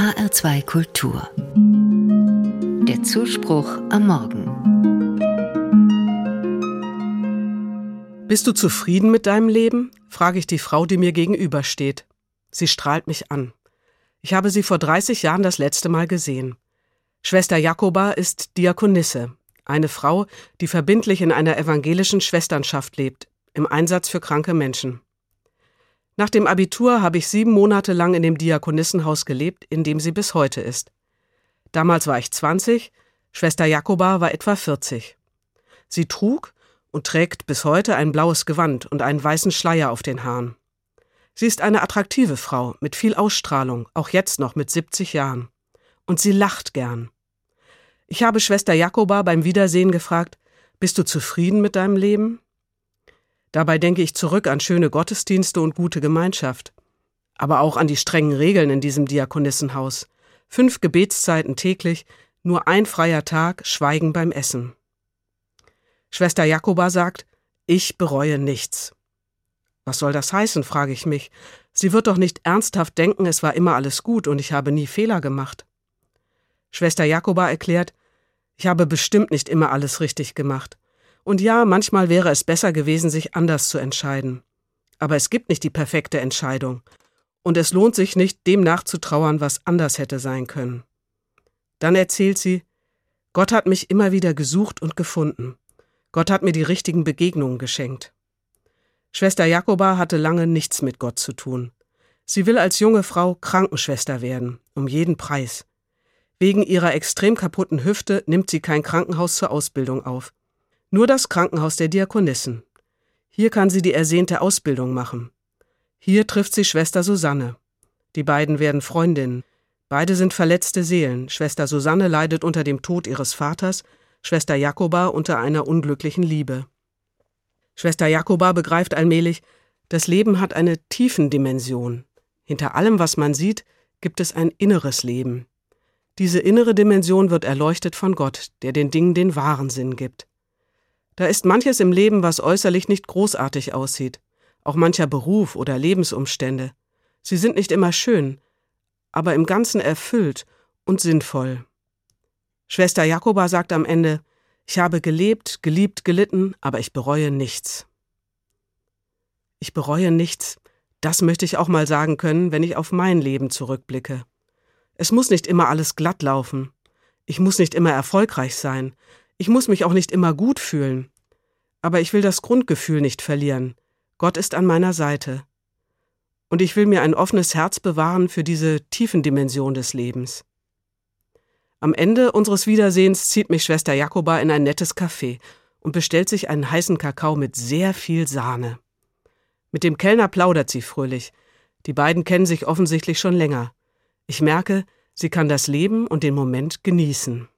HR2 Kultur. Der Zuspruch am Morgen. Bist du zufrieden mit deinem Leben? frage ich die Frau, die mir gegenübersteht. Sie strahlt mich an. Ich habe sie vor 30 Jahren das letzte Mal gesehen. Schwester Jakoba ist Diakonisse, eine Frau, die verbindlich in einer evangelischen Schwesternschaft lebt, im Einsatz für kranke Menschen. Nach dem Abitur habe ich sieben Monate lang in dem Diakonissenhaus gelebt, in dem sie bis heute ist. Damals war ich 20, Schwester Jakoba war etwa 40. Sie trug und trägt bis heute ein blaues Gewand und einen weißen Schleier auf den Haaren. Sie ist eine attraktive Frau mit viel Ausstrahlung, auch jetzt noch mit 70 Jahren. Und sie lacht gern. Ich habe Schwester Jakoba beim Wiedersehen gefragt, bist du zufrieden mit deinem Leben? Dabei denke ich zurück an schöne Gottesdienste und gute Gemeinschaft. Aber auch an die strengen Regeln in diesem Diakonissenhaus. Fünf Gebetszeiten täglich, nur ein freier Tag, Schweigen beim Essen. Schwester Jakoba sagt, ich bereue nichts. Was soll das heißen, frage ich mich. Sie wird doch nicht ernsthaft denken, es war immer alles gut und ich habe nie Fehler gemacht. Schwester Jakoba erklärt, ich habe bestimmt nicht immer alles richtig gemacht. Und ja, manchmal wäre es besser gewesen, sich anders zu entscheiden. Aber es gibt nicht die perfekte Entscheidung. Und es lohnt sich nicht, dem nachzutrauern, was anders hätte sein können. Dann erzählt sie, Gott hat mich immer wieder gesucht und gefunden. Gott hat mir die richtigen Begegnungen geschenkt. Schwester Jakoba hatte lange nichts mit Gott zu tun. Sie will als junge Frau Krankenschwester werden, um jeden Preis. Wegen ihrer extrem kaputten Hüfte nimmt sie kein Krankenhaus zur Ausbildung auf. Nur das Krankenhaus der Diakonissen. Hier kann sie die ersehnte Ausbildung machen. Hier trifft sie Schwester Susanne. Die beiden werden Freundinnen. Beide sind verletzte Seelen. Schwester Susanne leidet unter dem Tod ihres Vaters, Schwester Jakoba unter einer unglücklichen Liebe. Schwester Jakoba begreift allmählich, das Leben hat eine Tiefendimension. Hinter allem, was man sieht, gibt es ein inneres Leben. Diese innere Dimension wird erleuchtet von Gott, der den Dingen den wahren Sinn gibt. Da ist manches im Leben, was äußerlich nicht großartig aussieht, auch mancher Beruf oder Lebensumstände. Sie sind nicht immer schön, aber im Ganzen erfüllt und sinnvoll. Schwester Jakoba sagt am Ende, ich habe gelebt, geliebt, gelitten, aber ich bereue nichts. Ich bereue nichts, das möchte ich auch mal sagen können, wenn ich auf mein Leben zurückblicke. Es muss nicht immer alles glatt laufen. Ich muss nicht immer erfolgreich sein. Ich muss mich auch nicht immer gut fühlen. Aber ich will das Grundgefühl nicht verlieren. Gott ist an meiner Seite. Und ich will mir ein offenes Herz bewahren für diese tiefen Dimension des Lebens. Am Ende unseres Wiedersehens zieht mich Schwester Jakoba in ein nettes Café und bestellt sich einen heißen Kakao mit sehr viel Sahne. Mit dem Kellner plaudert sie fröhlich. Die beiden kennen sich offensichtlich schon länger. Ich merke, sie kann das Leben und den Moment genießen.